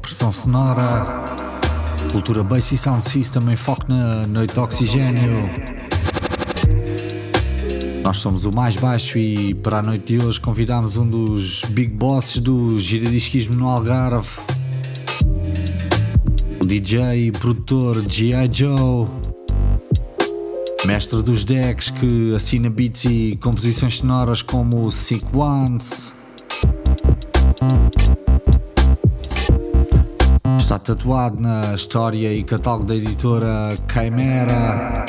Pressão Sonora, Cultura Bass e Sound System em foco na Noite de Oxigênio. Nós somos o mais baixo e para a noite de hoje convidamos um dos big bosses do giradisquismo no Algarve, o DJ e produtor G.I. Joe, mestre dos decks que assina beats e composições sonoras como Sick está tatuado na história e catálogo da editora Chimera.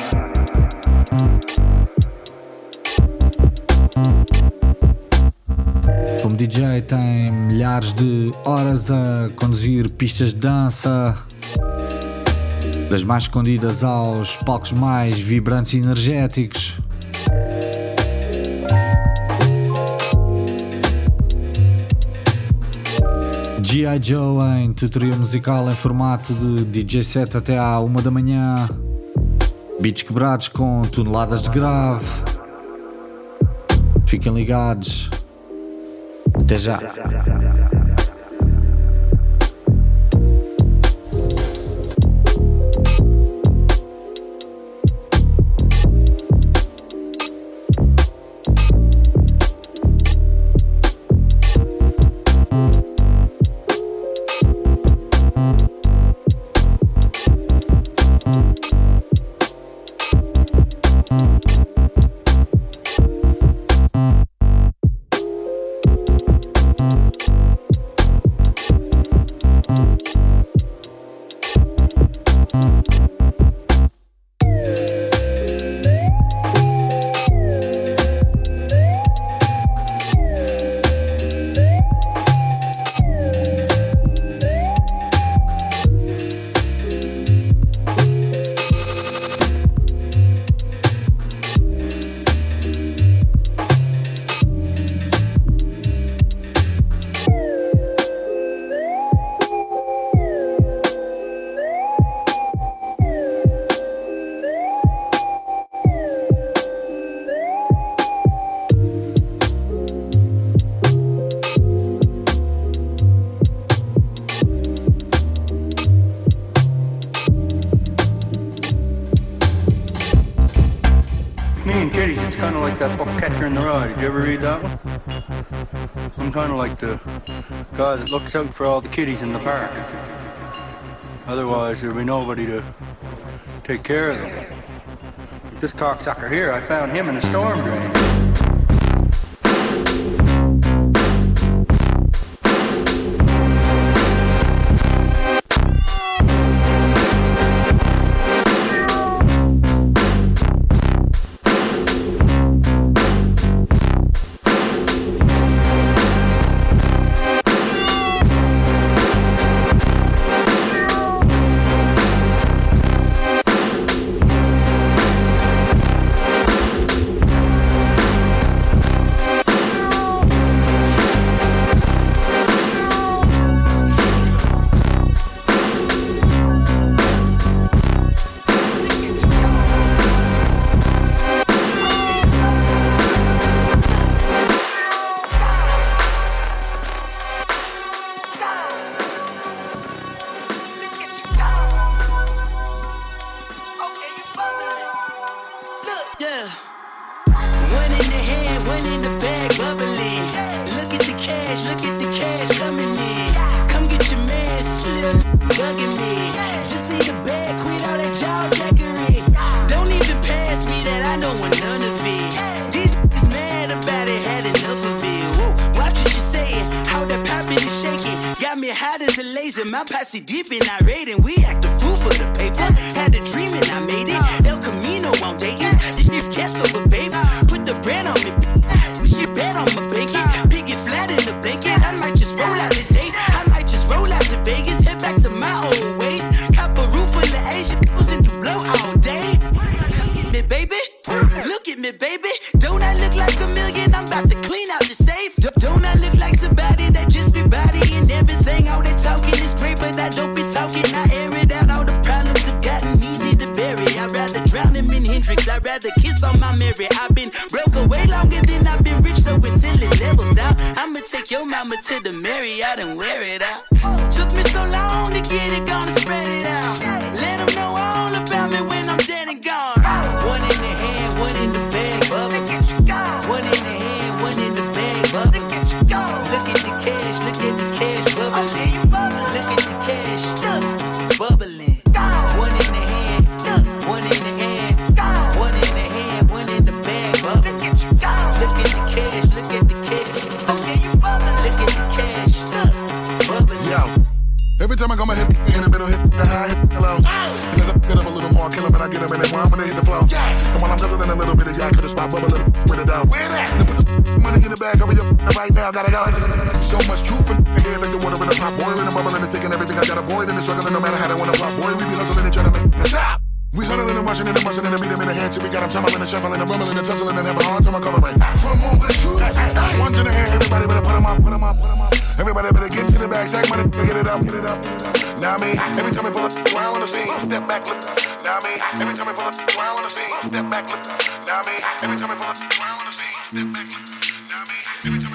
Como DJ tem milhares de horas a conduzir pistas de dança, das mais escondidas aos palcos mais vibrantes e energéticos. G.I. Joe em tutoria musical em formato de DJ set até à uma da manhã. Beats quebrados com toneladas de grave. Fiquem ligados. Até já. Out for all the kiddies in the park. Otherwise, there'll be nobody to take care of them. This cocksucker here, I found him in a storm drain. Rather drown him in Hendrix. I'd rather kiss on my Mary. I've been broke away longer than I've been rich, so until it levels out, I'ma take your mama to the Marriott and wear it out. Took me so long to get it, gonna spread it out. Let them know all about me when I'm dead and gone. One in the hand, one in the bag, bubba. One in the hand, one in the bag, bubba. Look at the cash, look at the cash, time I go my hip in the middle, hit the high, hit hello. And as I get up a little more, kill him and I get him in it. While I'm gonna hit the flow. And while I'm guzzling a little bit of yak, could have spot bubble little with it out. Where that? And put the money in the bag, hurry up right now, gotta go. So much truth in here, like the water in the pot, boiling and bubbling and taking everything I got avoid and the struggling, no matter how they wanna flop. Boy, we be hustling and trying to make it stop. We huddling and rushing and busting and beating in the hand till we got them tumbling and shuffling and rumbling and tussling and having a hard time coloring. From all the truth, one to the hand, everybody better put them up, put them up, put them up. Everybody better get to the bag, stack money, get it up, get it up. Now me, every time I pull up, wow on the scene, step back, look. Now me, every time I pull up, wow on the scene, step back, look. Now me, every time I pull up, wow on the scene, step back, look. Now me, every time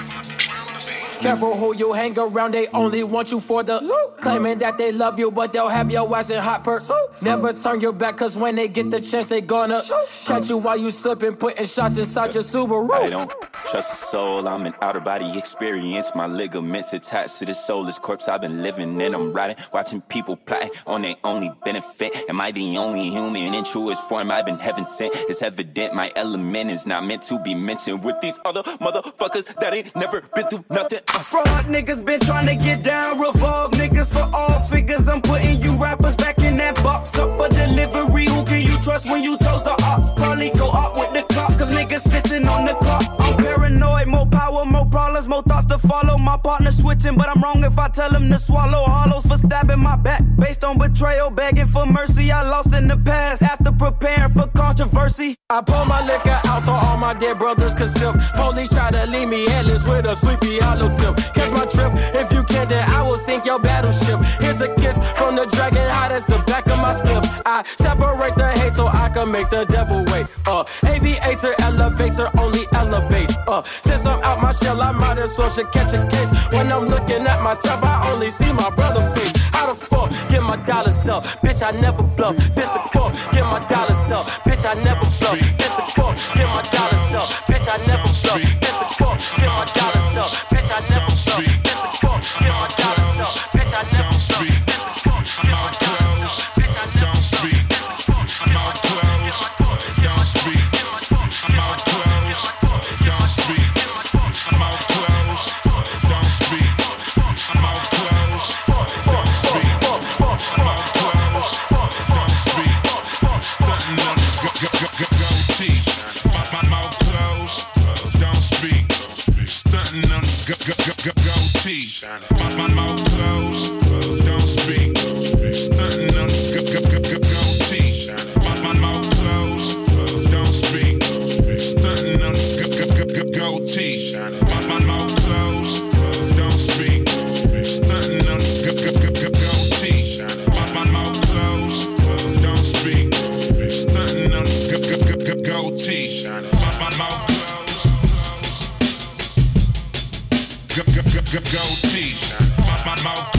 Careful who you hang around, they only want you for the Claiming that they love you, but they'll have your ass in hot perk. Never turn your back, cause when they get the chance, they gonna catch you while you slipping, putting shots inside your Subaru. I don't trust the soul, I'm an outer body experience. My ligaments attached to the soulless corpse I've been living in. I'm riding, watching people plotting on their only benefit. Am I the only human in truest form I've been heaven sent? It's evident my element is not meant to be mentioned with these other motherfuckers that ain't never been through nothing. Fraud niggas been trying to get down. Revolve niggas for all figures. I'm putting you rappers back in that box up for delivery. Who can you trust when you toast the ops? Probably go up with the clock, cause niggas sitting on the clock. More problems, more thoughts to follow. My partner switching, but I'm wrong if I tell him to swallow hollows for stabbing my back. Based on betrayal, begging for mercy. I lost in the past after preparing for controversy. I pull my liquor out so all my dead brothers can sip. Police try to leave me headless with a sleepy hollow tip. Catch my drift, if you can, then I will sink your battleship. Here's a kiss from the dragon, hot as the back of my spliff. I separate the hate so I can make the devil wait. Uh, aviator, elevator. Uh, since I'm out my shell, I might as well should catch a case. When I'm looking at myself, I only see my brother face. How the fuck get my dollars up? Bitch, I never bluff. Physical, get my dollars up. Bitch, I never bluff. Physical, get my dollars up. Bitch, I never bluff. Physical, get my dollars up. Go- goatee. My- my mouth closed. Go- go- go- go- goatee. My- my mouth closed.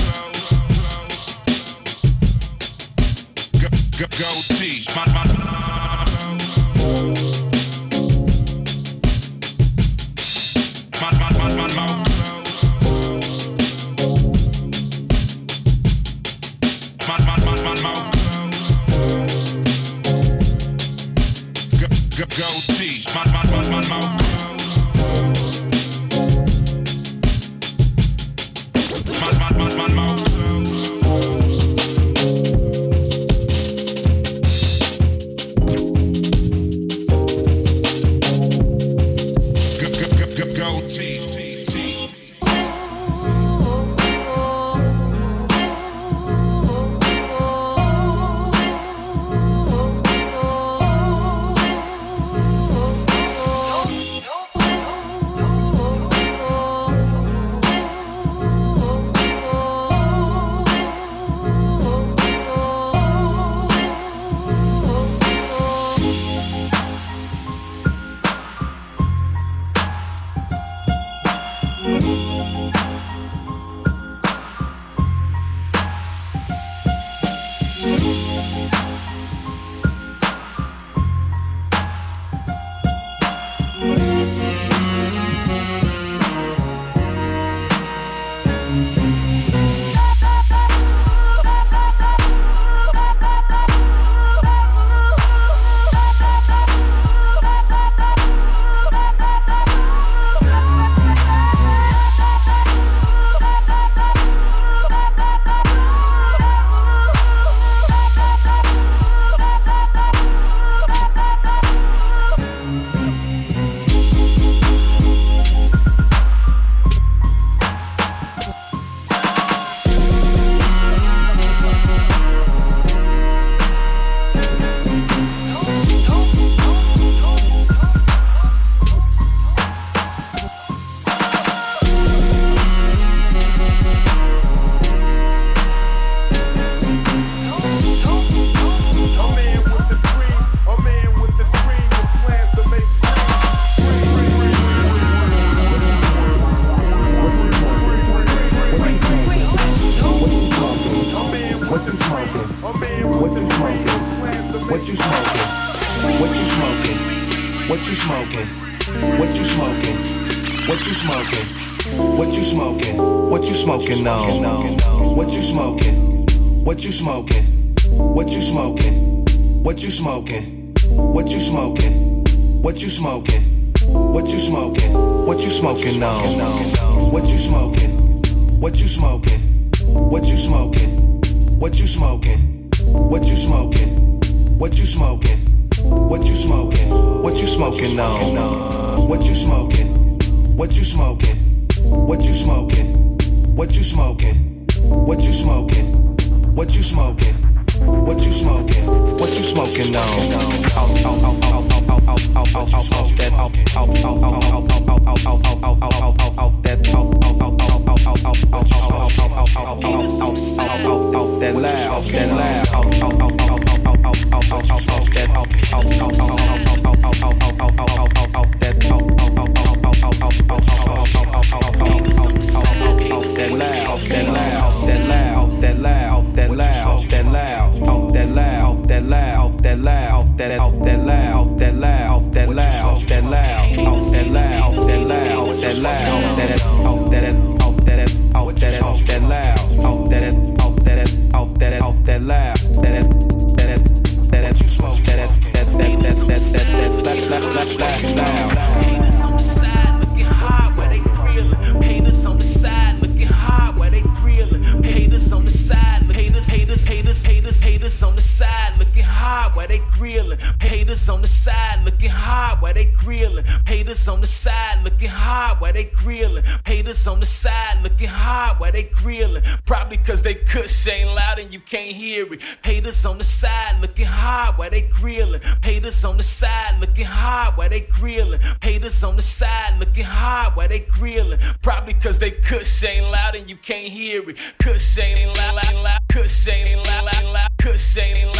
they grilling. haters on the side looking hard why they grilling. Haters on the side looking hard why they grilling. Probably cause they cuss ain't loud and you can't hear it. Cuss ain't loud, loud, loud. Cuss ain't loud, loud, loud. Cuss ain't loud.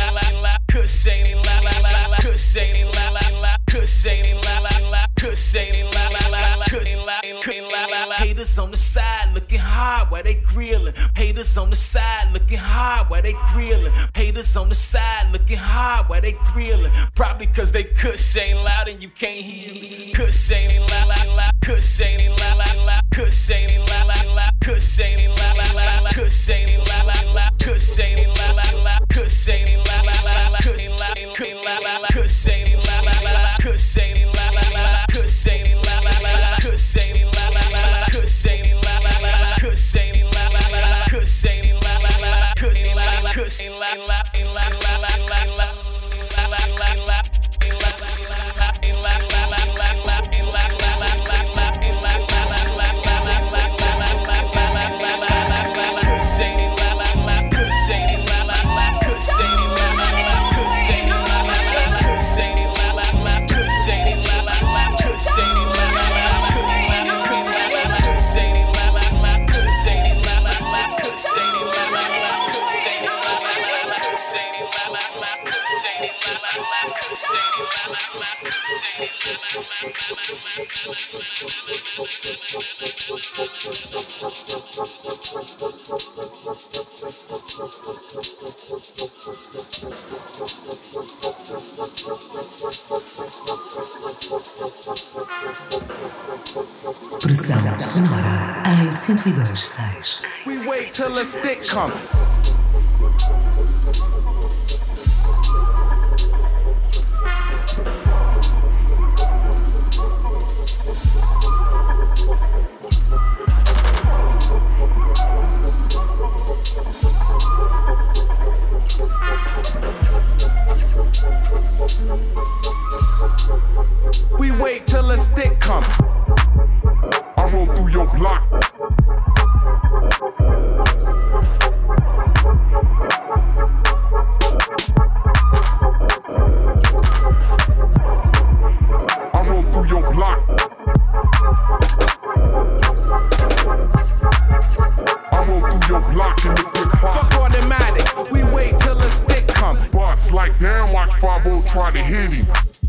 they grilling. Haters on the side looking hard while they grilling. Haters on the side looking hard while they grilling. Probably cause they kush ain't loud and you can't hear me. Kush ain't loud, loud, loud. Kush ain't loud, loud, loud. Kush ain't loud, loud, loud. Kush ain't loud, loud, loud. Kush ain't loud, loud, loud. Kush ain't loud, loud, loud. Kush ain't loud, loud, loud. Kush ain't loud, loud, loud. Kush ain't still a stick coming. won't try to hit him.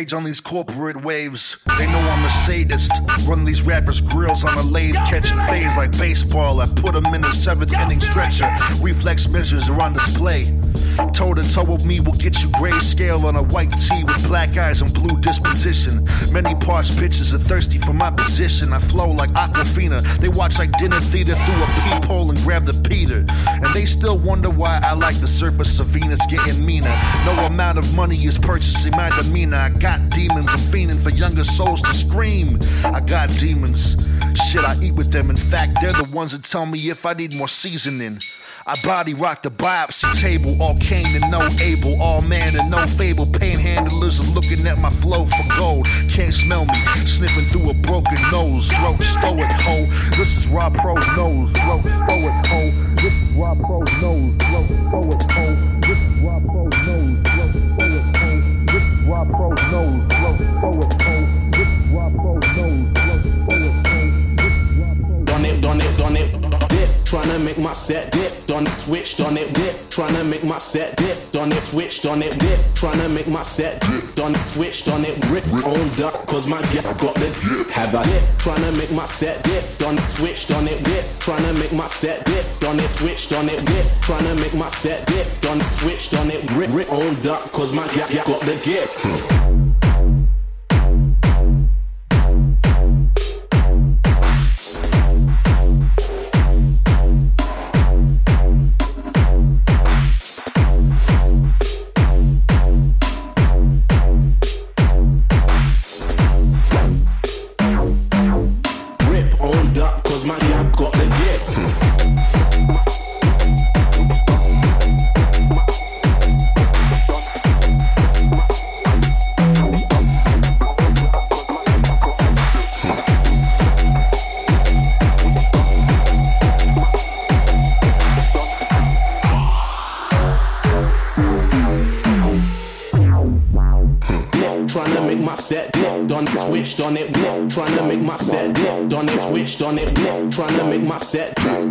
On these corporate waves. They know I'm a sadist. Run these rappers' grills on a lathe, catching phase like baseball. I put them in the seventh inning stretcher. Reflex measures are on display. Toe to toe with me will get you grayscale on a white tee with black eyes and blue disposition. Many parts bitches are thirsty for my position. I flow like Aquafina. They watch like dinner theater through a peephole and grab the Peter. And they still wonder why I like the surface of Venus getting meaner. No amount of money is purchasing my demeanor. I got demons. I'm fiending for younger souls to scream. I got demons. Shit, I eat with them. In fact, they're the ones that tell me if I need more seasoning. I body rock the biopsy table, all Cain and no Abel, all man and no fable. Panhandlers are looking at my flow for gold. Can't smell me, sniffing through a broken nose. Throat stoic hoe. This is Rob Pro's nose. Throat stoic hoe. This is Rob Pro's nose. Throat stoic hoe. This is Rob Pro's nose. Throat stoic hoe. This is Rob stoic hoe. This is Rob Pro's nose. It, done it, done it. Dip, tryna make my set dip. Done it, twitch, done it, dip. Tryna make my set dip. Done it, twitch, done it, dip. Tryna make my set dip. Done it, twitch, done it, rip. On duck, cause my gap got the dip. Have a dip. Tryna make my set dip. Done it, twitch, done it, dip. Tryna make my set dip. Done it, twitch, done it, dip. Tryna make my set dip. Done it, twitch, done it, rip. rip. On duck, cause my gap got the dip.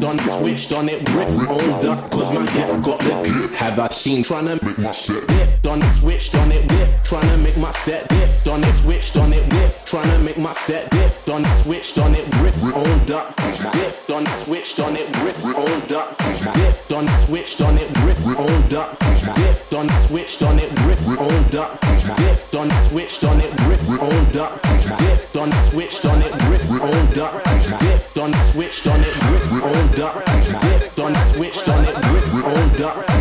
Done twitch, done it, rip, on duck, cause my dip got the dip. Have I seen tryna make my set dip. Done it, switched on it, dip, tryna make my set dipped on it, switched on it, dip, tryna make my set dipped on it, switched on it, ripped on duck, dipped on it, switched on it, ripped on duck, dipped on it, switched on it, ripped on duck, dipped on it, switched on it, ripped on duck, dipped on it, switched on it, ripped on duck, dipped on it, switched on it, ripped on duck, dipped on it, switched on it, grip on duck, dipped on it, switched on it, grip on duck.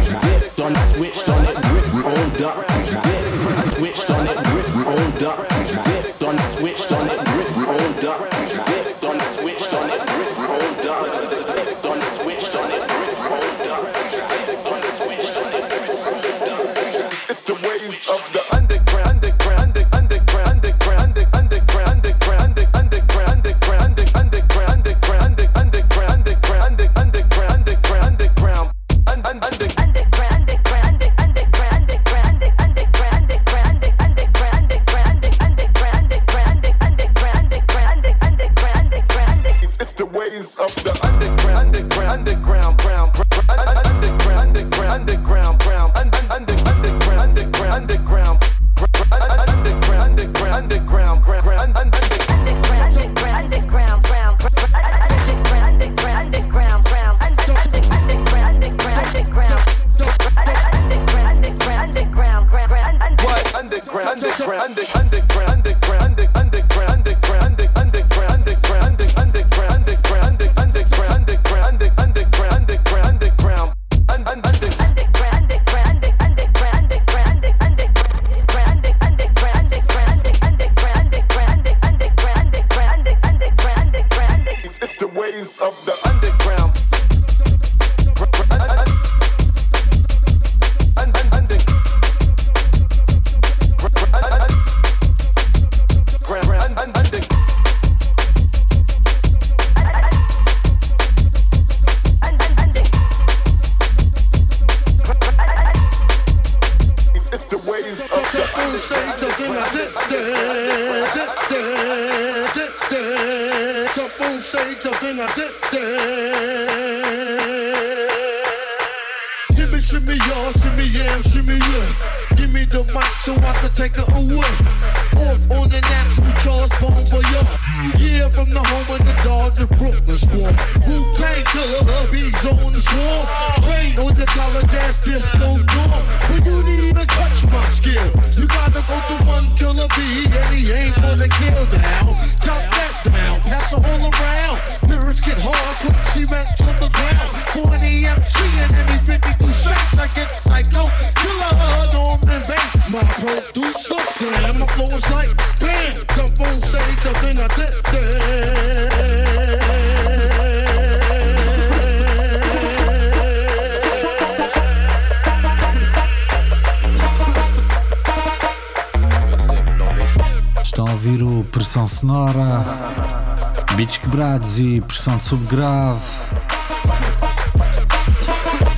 E pressão de subgrave.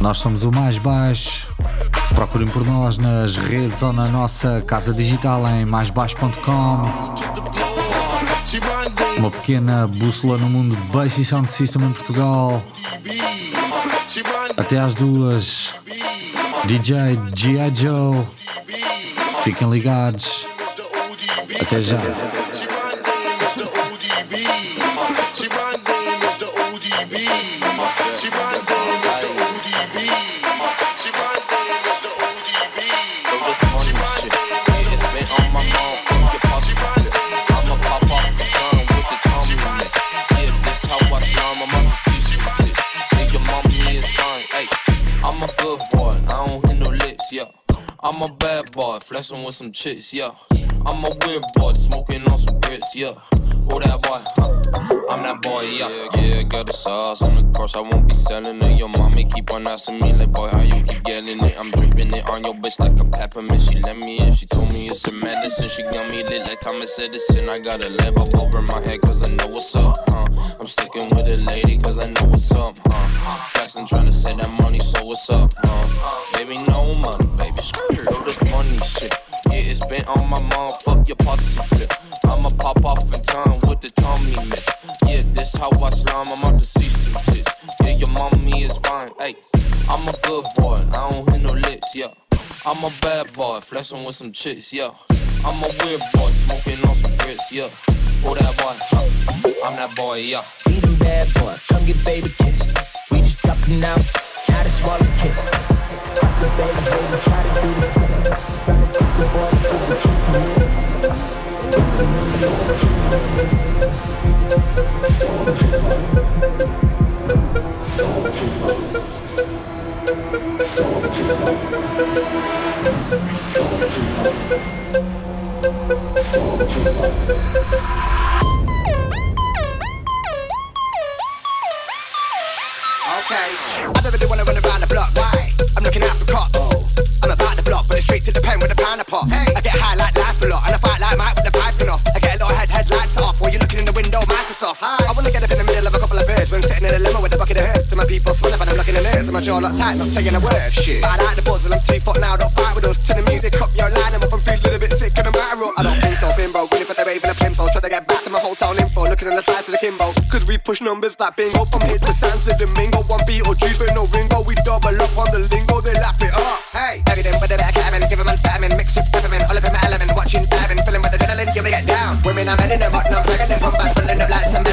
Nós somos o mais baixo. Procurem por nós nas redes ou na nossa casa digital em maisbaixo.com. Uma pequena bússola no mundo de bass e sound system em Portugal. Até às duas. DJ G.I. Joe. Fiquem ligados. Até já. Flexing with some chicks, yeah. I'm a weird boy, smoking on some grits, yeah. Oh, that boy, huh? I'm that boy, yeah. Yeah, yeah, got the sauce on the course, I won't be selling it. Your mommy keep on asking me, like, boy, how you keep getting it? I'm dripping it on your bitch like a peppermint. She let me in, she told me it's a medicine. She got me lit like Thomas Edison. I got a lamp up over my head, cause I know what's up, huh? I'm sticking with a lady, cause I know what's up, huh? Flexing, trying to save that money, so what's up, huh? Baby, no money, baby, screw this money shit. Yeah, it's been on my mind, fuck your pussy. I'ma pop off in time with the Tommy. Yeah, this how I slime, I'm out to see some tits. Yeah, your mommy is fine, hey. I'm a good boy, I don't hit no licks, yeah. I'm a bad boy, flexing with some chicks, yeah. I'm a weird boy, smoking on some grits, yeah. Oh, that boy, huh? I'm that boy, yeah. Be the bad boy, come get baby kiss. We just dropping out, now to swallow kiss. Fuck the baby, baby, try to do the Try to take the boy to the chicken Okay. Don't really wanna run around the I never do wanna run around the block, right? I'm looking out for cotton I'm about the block, but it's treat to the pain with a panopot. I get high like my people swallow, but I'm looking in ears, and my jaw locked tight, not saying a word. Shit. But I like the buzz, and I'm two foot now, don't fight with us. To the music up, your line, I'm up and feel a little bit sick, and I'm out of I don't think so, bimbo. Ready for the rave and the pimp, so try to get back to my hotel info. Looking on the size of the Kimbo. Cause we push numbers like bingo. From here to Santo Domingo. One beat or juice with no ringo. We double up on the lingo, they lap it up. Hey, everything with the back cabin. Give him a famine. Mix with peppermint. All of him element. Watching diving. Filling with adrenaline. Yeah, we get down. Women, I'm in them. Hot, I'm pregnant. Come back, swelling up like some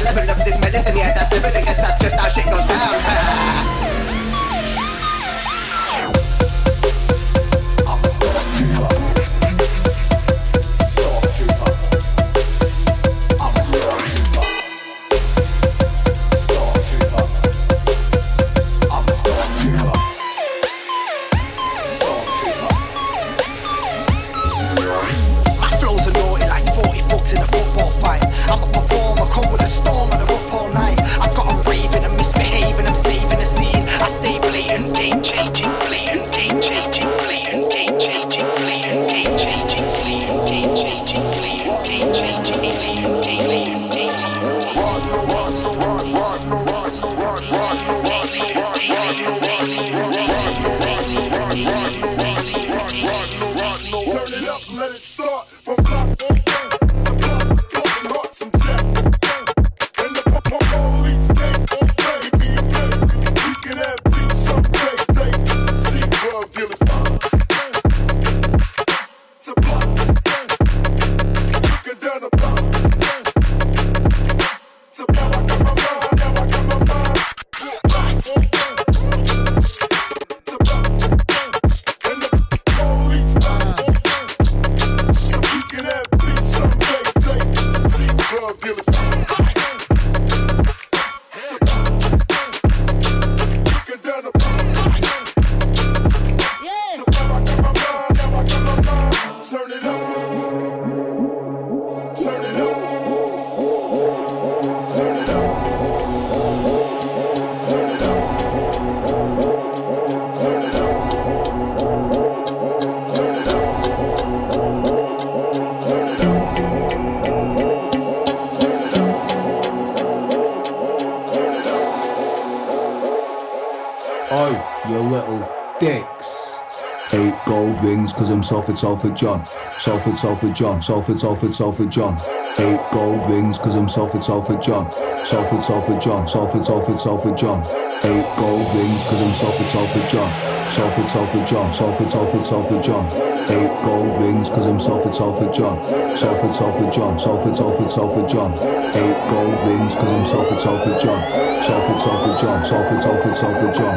Salford, Salford John. Salford, Salford John. Salford, Salford, Salford John. Eight gold rings cause I'm Salford, Salford John. Salford, Salford John. Salford, Salford, Salford John. Eight gold rings cause I'm Salford, Salford John. Salford, Salford John. Salford, Salford, Salford John. Eight gold rings cause I'm Salford, Salford John. Salford, Salford John. Salford, Salford, Salford John. Eight gold rings cause I'm Salford, Salford John. Salford, Salford John. Salford, Salford, Salford John.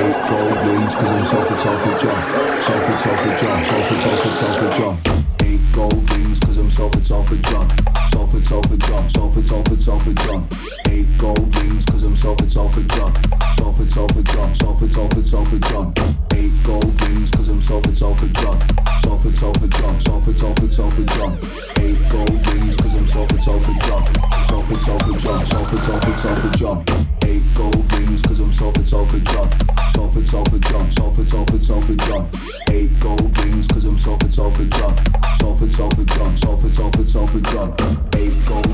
Eight gold rings cause I'm Salford, Salford John. Salford, Salford John. Salford, Salford, Salford John. Eight gold rings cause I'm Salford, Salford John. Salford, Salford John. Salford, Salford, Salford John. Eight gold rings cause I'm Salford, Salford John sulfur, sulfur drunk, sulfur, sulfur, sulfur drunk. Eight gold rings, cause I'm sulfur, sulfur drunk. Sulfur, sulfur drunk, sulfur, sulfur, sulfur drunk. Eight gold rings, cause I'm sulfur, sulfur drunk. Sulfur, sulfur drunk, sulfur, sulfur, sulfur drunk. Eight gold rings, cause I'm sulfur, sulfur drunk. Sulfur, sulfur drunk, sulfur, sulfur, sulfur drunk. Eight gold rings, cause I'm sulfur, sulfur drunk. Sulfur, sulfur drunk, sulfur, sulfur, sulfur drunk. Eight gold,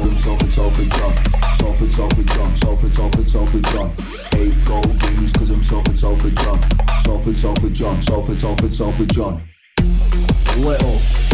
I'm sulfur, sulfur drunk sulfur, sulfur drunk, sulfur, sulfur, sulfur drunk. Eight gold rings, cause I'm sulfur, sulfur drunk. Sulfur, sulfur drunk, sulfur, sulfur, sulfur drunk. Little.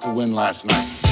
To win last night.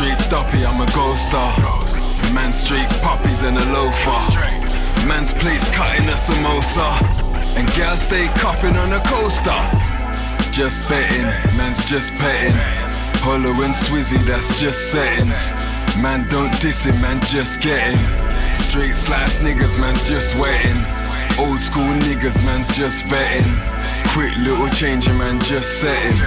Man straight duppy, I'm a ghoster. Man street puppies and a loafer. Man's plates cutting a samosa. And gal stay cupping on a coaster. Just betting, man's just petting. Hollow and Swizzy, that's just settings. Man, don't diss it, man, just getting. Straight slice niggas, man's just wetting. Old school niggas, man's just vetting. Quick little changer, man, just setting.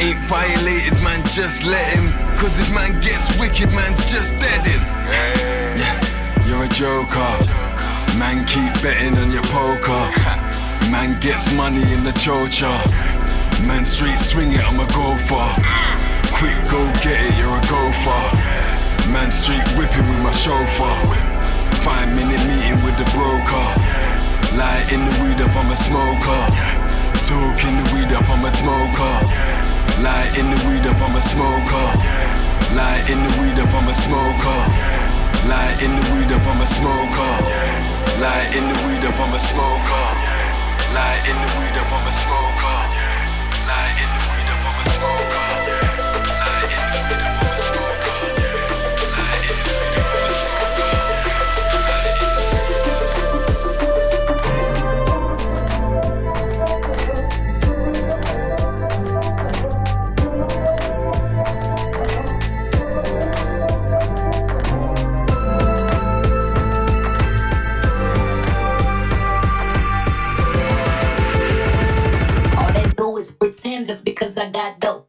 Ain't violated, man, just let him. Cause if man gets wicked, man's just deadin'. Yeah, you're a joker. Man, keep betting on your poker. Man gets money in the chocha. Man, street swing it, I'm a gopher. Quick, go get it, you're a gopher. Man, street whipping with my chauffeur. Five minute meeting with the broker. Light in the weed up, I'm a smoker. Talking the weed up, I'm a smoker. Light in the weed up, I'm a smoker. Light in the weed up, I'm a smoker. Light in the weed up, I'm a smoker. Light in the weed up, I'm a smoker. Light in the weed up, I'm a smoker. Light in the weed up, I'm a smoker. Light in the weed up, I'm a smoker. Light in the weed up, because I got dope.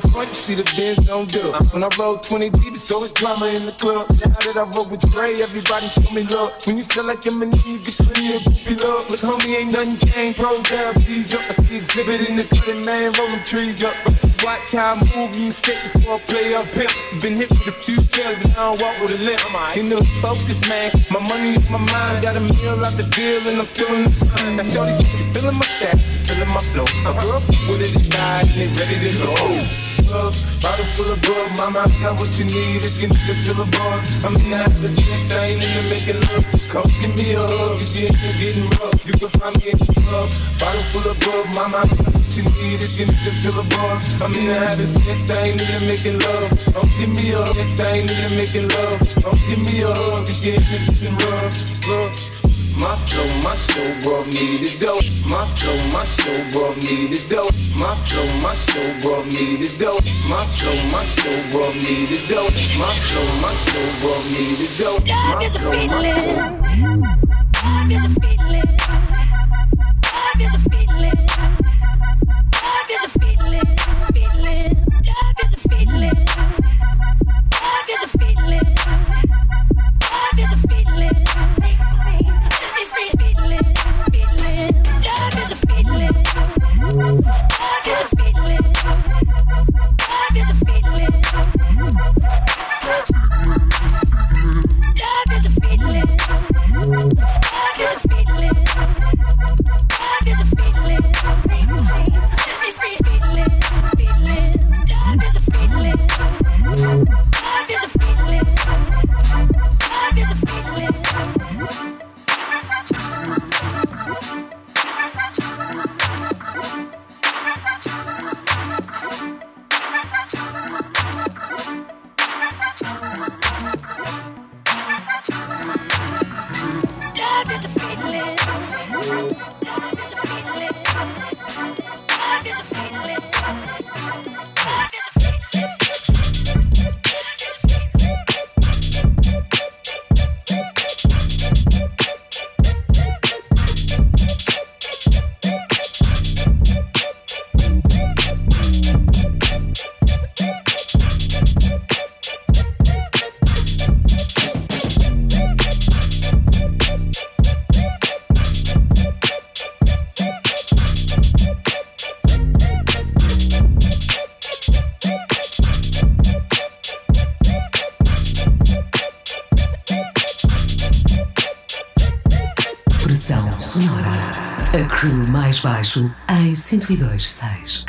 Pull up front, you see the Benz don't do. When I roll 20 deep, it's always drama in the club. Now that I roll with Dre, everybody show me love. When you sell like them and you get plenty of goofy love. Look, homie, ain't nothing changed. Pros down, please up. I see exhibit in the city, man, rolling trees up. Watch how I move, you mistake before I play up pimp. Been hit with a few shells, but I don't walk with a limp. In the focus, man. My money is my mind. Got a meal out the deal, and I'm still in the grind. Now, Shorty, she feeling my stash, she feeling my flow. My girl, with it, they ride, and they ready to go club, bottle full of bug. Mama, I got what you need if you need to fill a buzz. I'm in the after sex, I ain't into making love. Come give me a hug if you ain't getting rough. You can find me in the club, bottle full of bug. Mama, I got what you need if you need to fill a buzz. I'm in the having sex, I ain't into making love. Come give me a hug, sex, I ain't into making love. Come give me a hug if you ain't getting rough. Look. My flow, my show brought me to go. My flow, my show brought me to go. My flow, my show brought me to go. My flow, my show brought me to go. My flow, my show brought me to go. Love is a feeling. Love is a feeling. Love is a feeling. 102.6.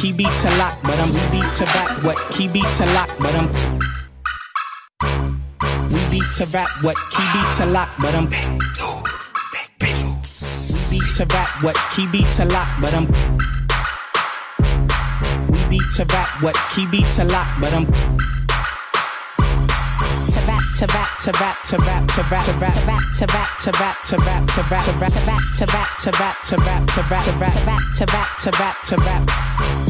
key beat to lock, but I'm we beat to rap. What key beat to lock, but I'm we beat to rap. What key beat to lock, but I'm we beat to rap. What key beat to lock, but I'm we beat to rap. What key beat to lock, but I'm to rap to rap to rap to rap to rap to rap to rap to rap to rap to rap to rap to rap to rap to rap to rap to rap to rap to rap to rap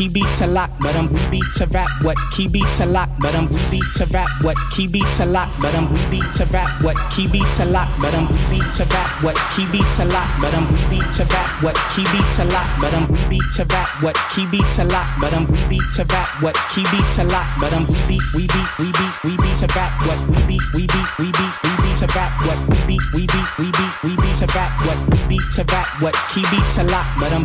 key beat to lock, but I'm we beat to rap what key beat to lock, but I'm we beat to rap what key beat to lock, but I'm we beat to rap what key beat to lock, but I'm we beat to rap what key beat to lock, but I'm we beat to rap what key beat to lock, but I'm we beat to rap what key beat to lock, but I'm we beat to rap what key beat to lock, but I'm we beat we beat we beat we beat to rap what we beat we beat we beat we beat to rap what we beat we beat we beat we beat to rap what we beat to rap what key beat to lock, but I'm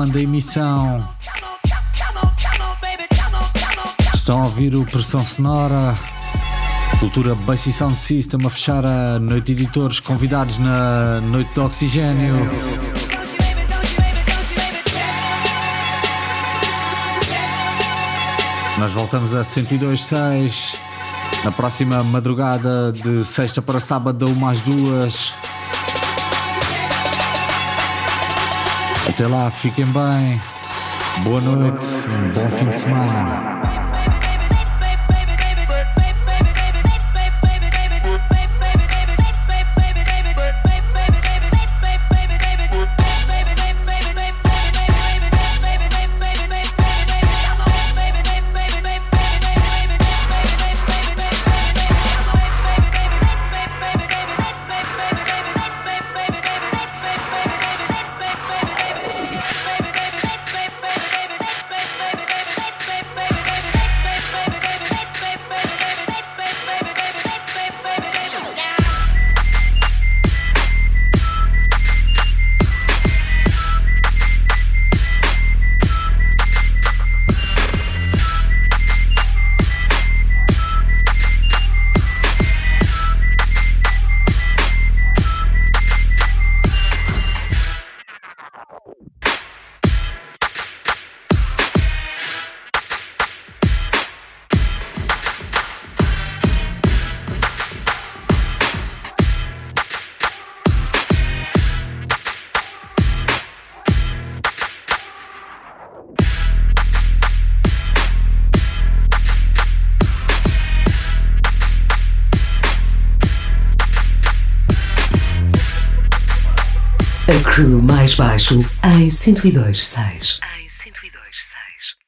A emissão. Estão a ouvir o Pressão Sonora. Cultura Bass e Sound System a fechar a noite de editores convidados na noite de oxigênio. Nós voltamos a 102.6 na próxima madrugada de sexta para sábado, da uma às duas. Até lá, fiquem bem. Boa noite, um bom fim de semana. Baixo em 102.6.